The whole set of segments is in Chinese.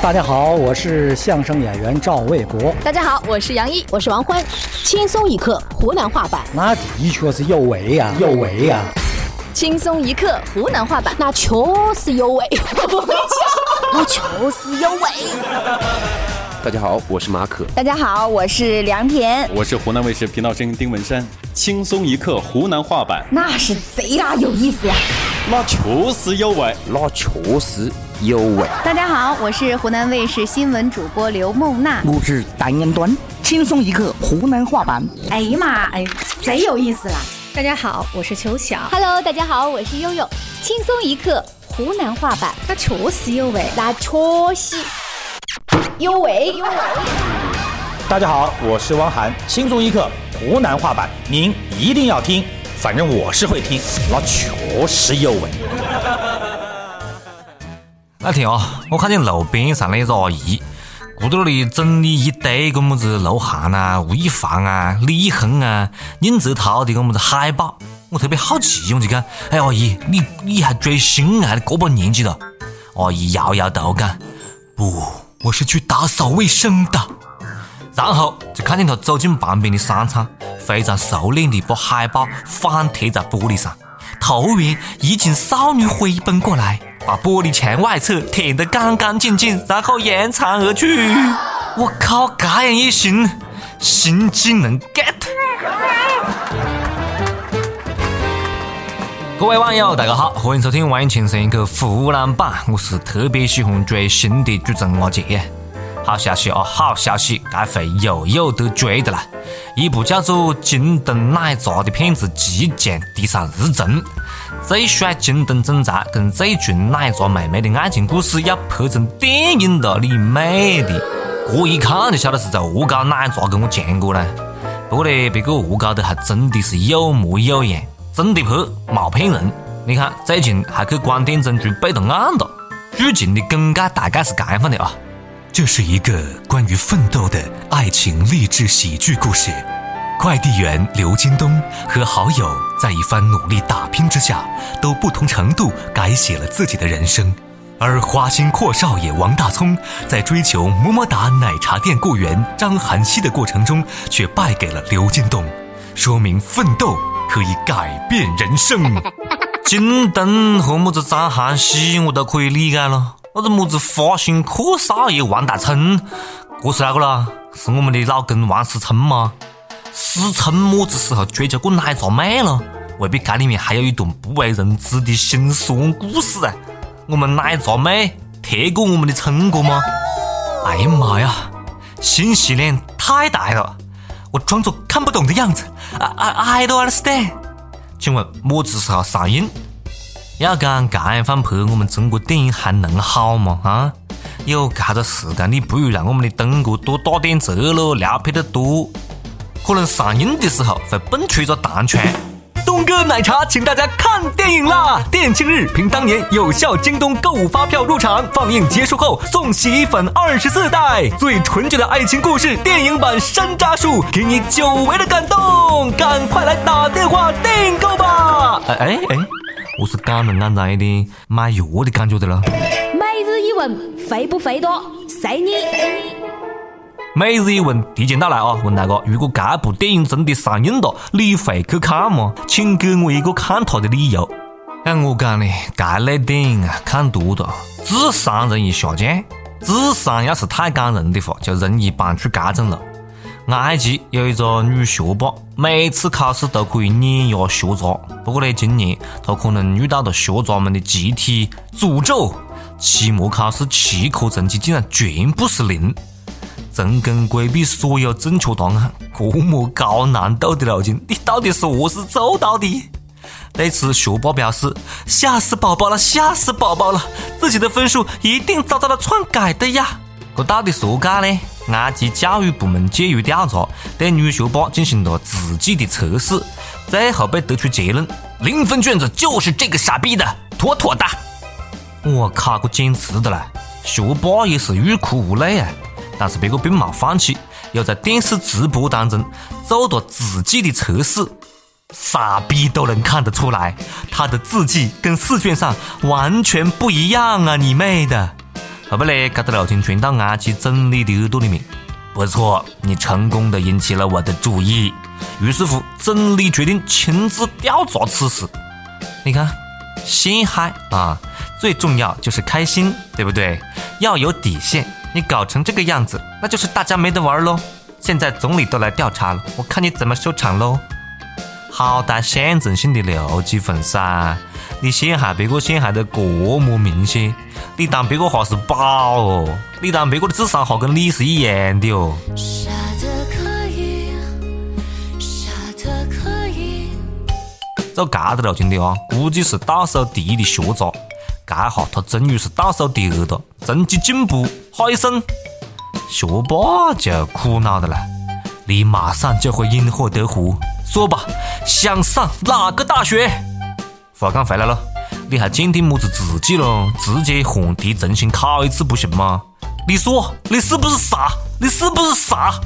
大家好，我是相声演员赵卫国。大家好，我是杨一，我是王欢。轻松一刻湖南话版，那的确是有为呀，有为呀。轻松一刻湖南话版，那确实有味。那确实有味。大家好，我是马可。大家好，我是梁田。我是湖南卫视频道声音丁文山。轻松一刻湖南话版，那是贼拉有意思呀！那确实有为，那确实有味。大家好，我是湖南卫视新闻主播刘梦娜。我是单元端。轻松一刻湖南话版。哎呀妈，哎，贼有意思啦！大家好，我是秋晓。Hello，大家好，我是悠悠。轻松一刻湖南话版，那确实有味，那确实。有味有味。大家好，我是汪涵，轻松一刻湖南话版，您一定要听，反正我是会听，那确实有味。那天啊，我看见路边上那个阿姨，顾到那里整理一堆个么子鹿晗啊、吴亦凡啊、李易恒啊、宁泽涛的个么子海报，我特别好奇，我就讲，哎，阿姨，你你还追星啊？你这把年纪了？阿姨摇摇头讲，不。我是去打扫卫生的，然后就看见他走进旁边的商场，非常熟练地把海报反贴在玻璃上。突然，一群少女飞奔过来，把玻璃墙外侧舔得干干净净，然后扬长而去。我靠，这样也行？新技能 get！各位网友，大家好，欢迎收听《万影情深一刻》湖南版，我是特别喜欢追星的主持人阿杰。好消息啊，好消息，该回又有得追的了。一部叫做《京东奶茶》的片子即将递上日程。最帅京东总裁跟最纯奶茶妹妹的爱情故事要拍成电影了，你妹的！这一看就晓得是在恶搞奶茶，跟我讲过了。不过呢，别个恶搞的还真的是有模有样。真的拍，冇骗人。你看，最近还去广电总局备了案了。剧情的梗概大概是这样的啊：这是一个关于奋斗的爱情励志喜剧故事。快递员刘京东和好友在一番努力打拼之下，都不同程度改写了自己的人生。而花心阔少爷王大聪在追求么么哒奶茶店雇员张涵希的过程中，却败给了刘京东，说明奋斗。可以改变人生。京东和么子张涵希我都可以理解了，那子么子花心阔少爷王大聪，这是哪个啦？是我们的老公王思聪吗？思聪么子时候追求过奶茶妹了？未必这里面还有一段不为人知的辛酸故事啊？我们奶茶妹贴过我们的聪哥吗？哎呀妈呀，信息量太大了！我装作看不懂的样子，I I I don't understand。请问么子时候上映？要讲这样放拍，我们中国电影还能好吗？啊，有这个时间，你不如让我们的东哥多打点折喽，料拍得多，可能上映的时候会蹦出一个弹窗。东哥奶茶，请大家看电影啦！店庆日凭当年有效京东购物发票入场，放映结束后送洗衣粉二十四袋，最纯洁的爱情故事电影版山楂树，给你久违的感动，赶快来打电话订购吧！哎哎哎，我是感冒安在的买药的感觉的了。每日一问，肥不肥多？随你。每日一问提前到来啊！问大哥，如果这部电影真的上映了，你会去看吗？请给我一个看它的理由。像我讲呢，这类电影啊，看多了智商容易下降。智商要是太感人的话，就容易搬出这种了。埃及有一个女学霸，每次考试都可以碾压学渣。不过呢，今年她可能遇到了学渣们的集体诅咒，期末考试七科成绩竟然全部是零。成功规避所有正确答案，这么高难度的路径，你到底是何是做到的？对此，学霸表示：“吓死宝宝了，吓死宝宝了！自己的分数一定遭到了篡改的呀！”这到底是何解呢？埃及教育部门介入调查，对女学霸进行了自己的测试，最后被得出结论：零分卷子就是这个傻逼的，妥妥的！我靠，这简直的了！学霸也是欲哭无泪啊！但是别个并冇放弃，又在电视直播当中做了自己的测试，傻逼都能看得出来，他的字迹跟试卷上完全不一样啊！你妹的！后背呢，搿个路径传到安琪整理的耳朵里面。不错，你成功的引起了我的注意。于是乎，整理决定亲自调查此事。你看，心嗨啊，最重要就是开心，对不对？要有底线。你搞成这个样子，那就是大家没得玩喽。现在总理都来调查了，我看你怎么收场喽。好歹象征性的留几分噻。你陷害别个陷害得这么明显，你当别个哈是宝哦？你当别个的智商哈跟你是一样的哦？傻得可以，傻得可以。走搿个路径的啊，估计是倒数第一的学渣。这下他终于是倒数第二的，成绩进步，哈一声，学霸就苦恼的了。你马上就会因祸得福。说吧，想上哪个大学？话讲回来了，你还鉴定么子自己咯？直接换题重新考一次不行吗？你说你是不是傻？你是不是傻？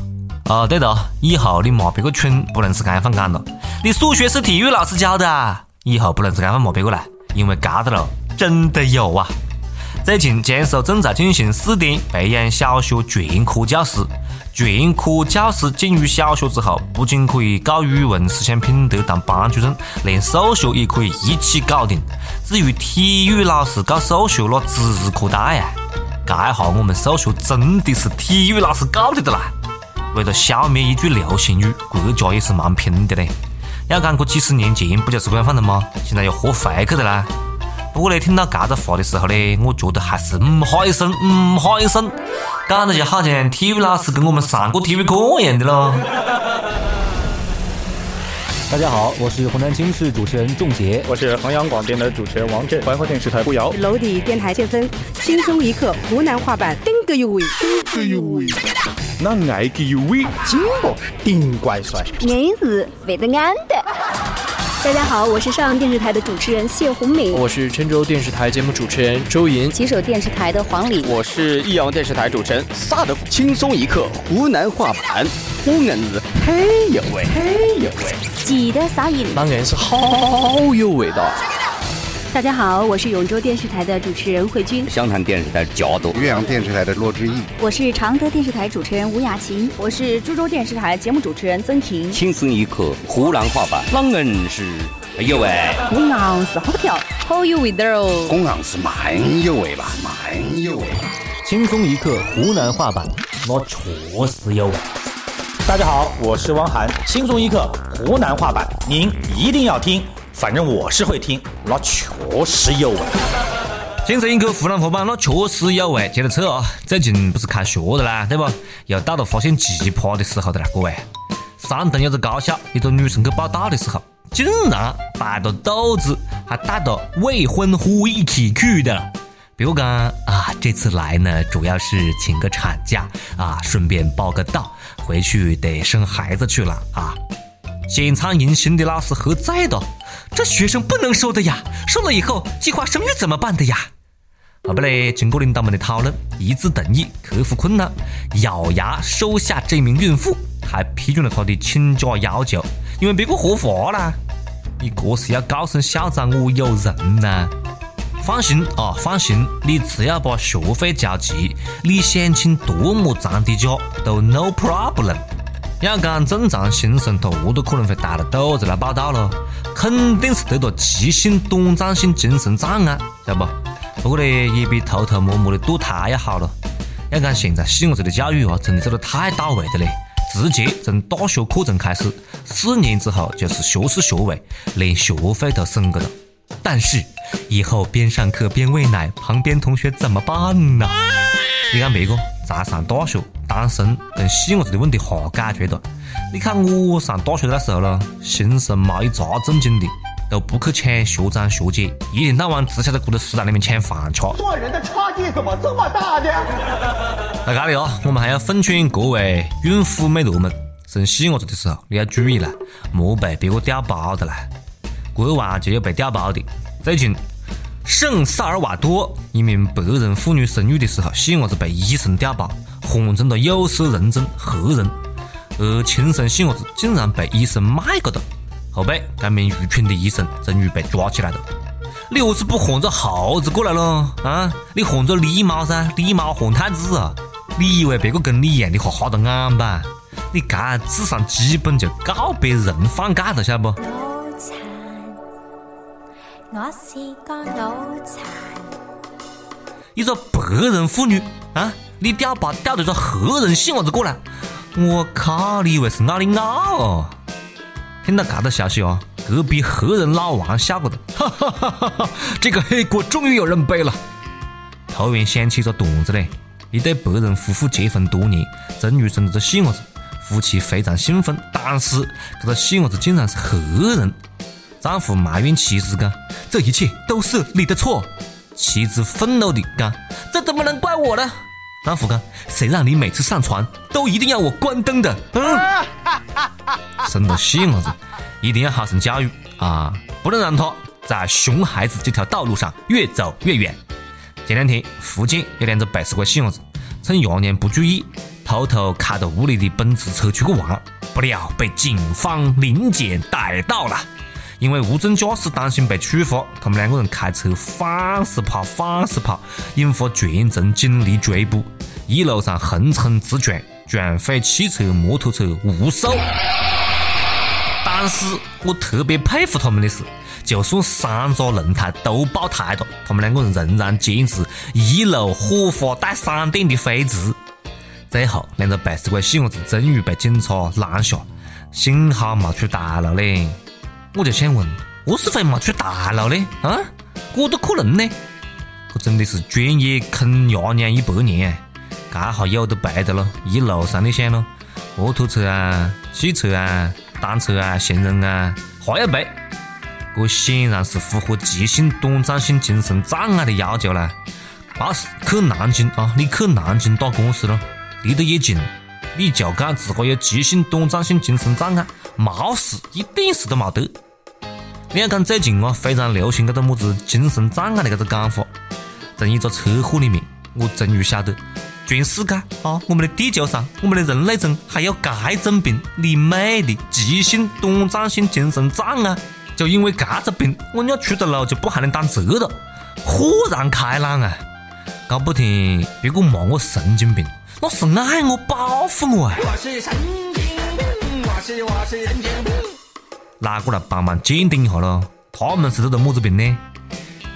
啊，对的，以后你骂别个蠢不能是这样讲了。你数学是体育老师教的，以后不能是这样骂别个了，因为搿个了真的有啊。最近江苏正在进行试点培养小学全科教师。全科教师进入小学之后，不仅可以搞语文、思想品德当班主任，连数学也可以一起搞定。至于体育老师搞数学，那指日可待呀！这下我们数学真的是体育老师搞的的啦。为了消灭一句流行语，国家也是蛮拼的嘞。要讲这几十年前不就是这样的吗？现在又活回去的啦。不过呢，听到这个话的时候呢，我觉得还是嗯哈一声，嗯哈一声，讲的就好像体育老师跟我们上过体育课一样的咯。大家好，我是湖南经视主持人仲杰，我是衡阳广电的主持人王震，环河电视台顾瑶，娄底电台谢芬，轻松一刻湖南话版，顶个有味，顶个有味，那爱个有味，金箔顶怪帅，硬是为得安的。大家好，我是上阳电视台的主持人谢红敏，我是郴州电视台节目主持人周莹，吉首电视台的黄礼，我是益阳电视台主持人萨德，轻松一刻湖南话版，湖南是嘿呦喂，嘿呦喂，记得撒音，当然是好有味道。大家好，我是永州电视台的主持人慧君，湘潭电视台贾斗，岳阳电视台的骆志毅，我是常德电视台主持人吴雅琴，我是株洲电视台节目主持人曾婷。轻松一刻湖南话版，啷硬是哎呦喂，公昂是好跳，好有味道哦，公昂是蛮有味吧，蛮有味。轻松一刻湖南话版，我确实有味。大家好，我是汪涵，轻松一刻湖南话版，您一定要听。反正我是会听，那确实有味。轻松一刻湖南话版，那确实有味。接着扯啊，最近不是开学的啦，对不？又到了发现奇葩的时候的啦，各位。山东有个高校，一个女生去报道的时候，竟然带着肚子，还带着未婚夫一起去的。比如讲啊，这次来呢，主要是请个产假啊，顺便报个到，回去得生孩子去了啊。现场迎新的老师喝醉的，这学生不能收的呀，收了以后计划生育怎么办的呀？后不嘞，经过领导们的讨论，一致同意克服困难，咬牙收下这名孕妇，还批准了她的请假要求，因为别个合法啦。你这是要告诉校长我有人呐？放心啊，放心，你只要把学费交齐，你想请多么长的假都 no problem。要讲正常新生，他何都可能会带着肚子来报道咯？肯定是得了急性短暂性精神障碍，晓得不？不过呢，也比偷偷摸摸的堕胎要好了。要讲现在细伢子的教育啊，真的做得太到位的嘞！直接从大学课程开始，四年之后就是学士学位，连学费都省个了。但是以后边上课边喂奶，旁边同学怎么办呢？你看别个才上大学。单身跟细伢子的问题哈解决了。你看我上大学的那时候呢，新生没一茬正经的，都不去抢学长学姐，一天到晚只晓得搁在食堂里面抢饭吃。做人的差距怎么这么大呢？在这里啊，我们还要奉劝各位孕妇美罗们，生细伢子的时候你要注意了，莫被别个掉包的啦。国外就有被掉包的。最近，圣萨尔瓦多一名白人妇女生育的时候，细伢子被医生调包。换成了有色人种黑人，而亲生细伢子竟然被医生卖过的。后背，这名愚蠢的医生终于被抓起来了。你何是不换只猴子过来了？啊，你换只狸猫噻，狸猫换太子啊！你以为别个跟你一样的话哈得眼吧？你这智商基本就告别人放假了，晓得不？我是一个白人妇女啊，你屌把屌得个黑人细伢子过来，我靠！你以为是哪里奥哦？听到这个消息哦，隔壁黑人老王笑着的，哈哈哈哈哈！这个黑锅终于有人背了。突然想起一个段子嘞，一对白人夫妇结婚多年，终于生了个细伢子，夫妻非常兴奋，但是这个细伢子竟然是黑人。丈夫埋怨妻子讲：“这一切都是你的错。”妻子愤怒地讲：“这怎么能怪我呢？”丈夫讲：“谁让你每次上床都一定要我关灯的？”嗯，生了细伢子一定要好生教育啊，不能让他在熊孩子这条道路上越走越远。前两天，福建有两个八十岁细伢子趁爷娘不注意，偷偷开着屋里的奔驰车出去玩，不料被警方临检逮到了。因为无证驾驶，担心被处罚，他们两个人开车反是跑，反是跑，引发全城警力追捕，一路上横冲直撞，撞毁汽车、摩托车无数。但是我特别佩服他们的是，就算三个轮胎都爆胎了，他们两个人仍然坚持一路火花带闪电的飞驰。最后，两个八十岁细伢子终于被警察拦下，幸好没出大路嘞。我就想问，何是会没出大路呢？啊，这都可能呢？这真的是专业坑爷娘一百年，这下有的赔的了。一路上你想咯，摩托车啊、汽车啊、单车啊、行人啊，还要赔。这显然是符合急性短暂性精神障碍的要求啦。那是去南京啊，你去南京打官司了，离得也近，你就讲自个有急性短暂性精神障碍。没事，一点事都没得。你要讲最近啊，非常流行这个么子精神障碍的这个讲法。从一个车祸里面，我终于晓得，全世界啊，我们的地球上，我们的人类中还有这种病，你妹的急性短暂性精神障碍！就因为这个病，我要出的路就不还能当车了，豁然开朗啊！搞不定别个骂我神经病，那是爱我保护我啊！哪个来帮忙鉴定一下咯？他们是得了么子病呢？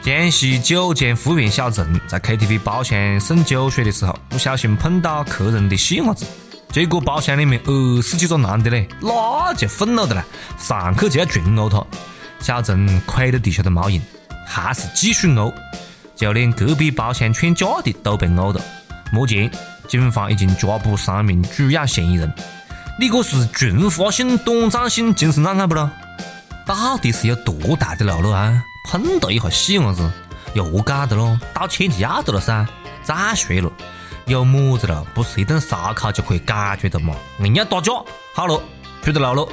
江西九江富源小陈在 KTV 包厢送酒水的时候，不小心碰到客人的细伢子，结果包厢里面二十几个男的嘞，那就愤怒的了，上去就要群殴他。小陈跪在地下都没用，还是继续殴，就连隔壁包厢劝架的都被殴了。目前，警方已经抓捕三名主要嫌疑人。你这是群发性短暂性精神障碍不咯？到底是有多大的路了啊？碰到一下细伢子，又改的咯，道歉就要得了噻。再说了，有么子了？不是一顿烧烤就可以解决的嘛？硬要打架，好了，出得路了。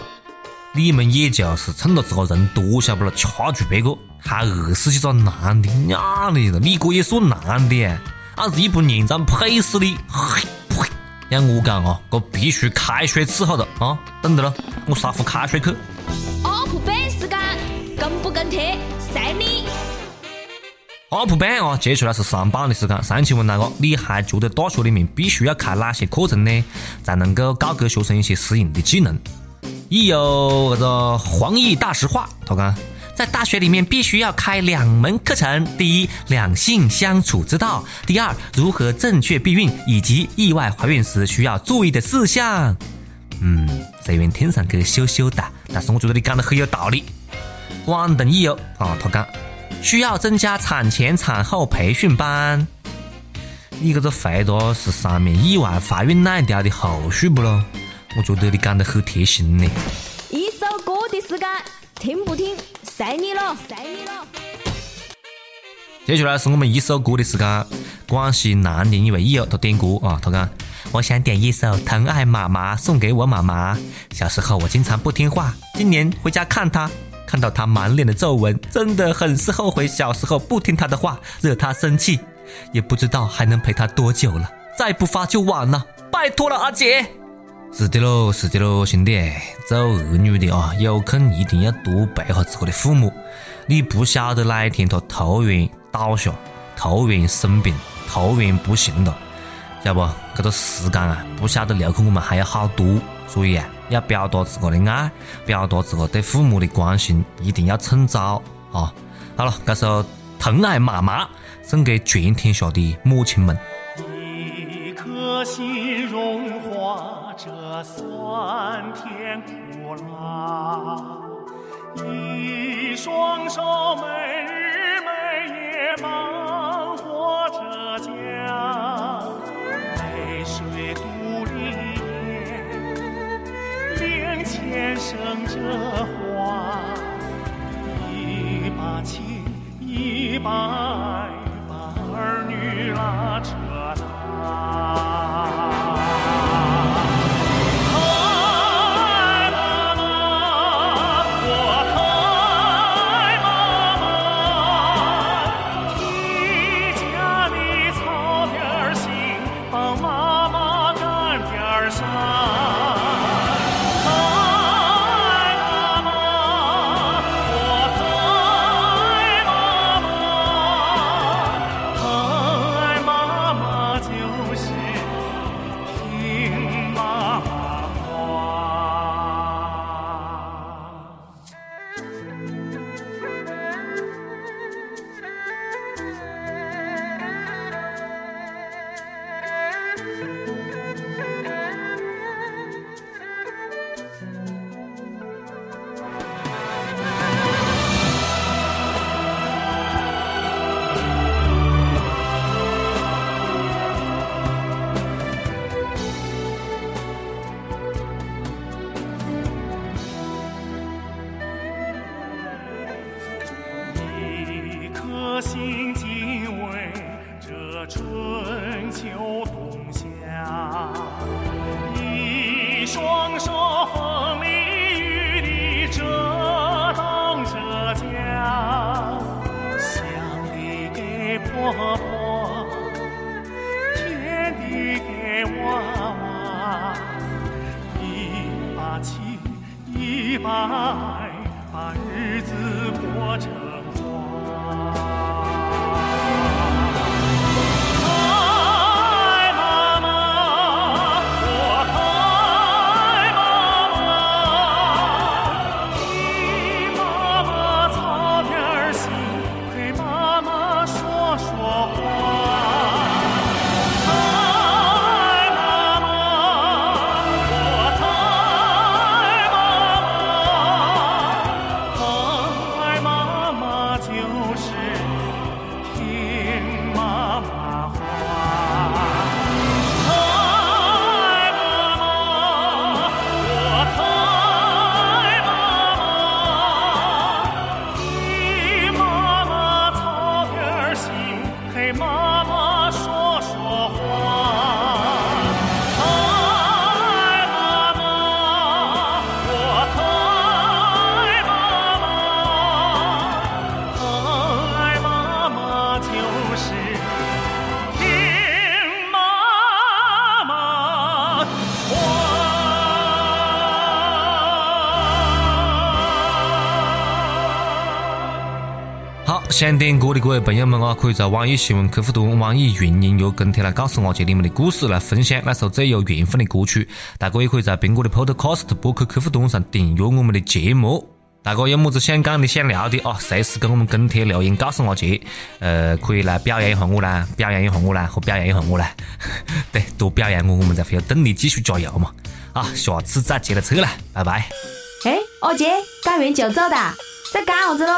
你们也就是趁着这个人多，晓不咯？掐住别个，还二十几个男的，娘的，你这也算男的？俺是一部连长配死你！嘿。要我讲啊，这必须开水伺候的啊！等着咯，我烧壶开水去。up 版时间跟不跟贴？随你。up 版啊，接下来是上榜的时间。上期问那个，你还觉得大学里面必须要开哪些课程呢？才能够教给学生一些实用的技能？一有那个黄奕大实话，他讲。在大学里面必须要开两门课程：第一，两性相处之道；第二，如何正确避孕以及意外怀孕时需要注意的事项。嗯，虽然听上去羞羞的，但是我觉得你讲的很有道理。广东亦有啊，他讲需要增加产前产后培训班。你这个回答是上面意外怀孕那一条的后续不咯？我觉得你讲的很贴心呢。一首歌的时间，听不听？随你了，随你了。接下来是我们一首歌的时间。广西南宁一位益友他点歌啊，他讲：“我想点一首《疼爱妈妈》，送给我妈妈。小时候我经常不听话，今年回家看她，看到她满脸的皱纹，真的很是后悔小时候不听她的话，惹她生气。也不知道还能陪她多久了，再不发就晚了，拜托了，阿姐。”是的喽，是的喽，兄弟，做儿女的啊，有空一定要多陪下自个的父母。你不晓得哪一天他突然倒下，突然生病，突然不行了，晓不？这个时间啊，不晓得留给我们还有好多，所以啊，要表达自个的爱，表达自个对父母的关心，一定要趁早啊！好了，这首《疼爱妈妈》送给全天下的母亲们。一颗心酸甜苦辣，一双手每日每夜忙活着家，泪水独立眼，脸前生着花，一把情，一，把想点歌的各位朋友们啊，可以在网易新闻客户端、网易云音乐跟帖来告诉阿杰你们的故事，来分享那首最有缘分的歌曲。大家也可以在苹果的 Podcast 播客客户端上订阅我们的节目。大家有么子想讲的、想聊的啊，随时跟我们跟帖留言告诉阿杰。呃，可以来表扬一下我啦，表扬一下我啦，和表扬一下我啦。对，多表扬我，我们才会有动力继续加油嘛。啊，下次再接着扯了，拜拜。哎，阿杰，讲完就走的，在干啥子喽？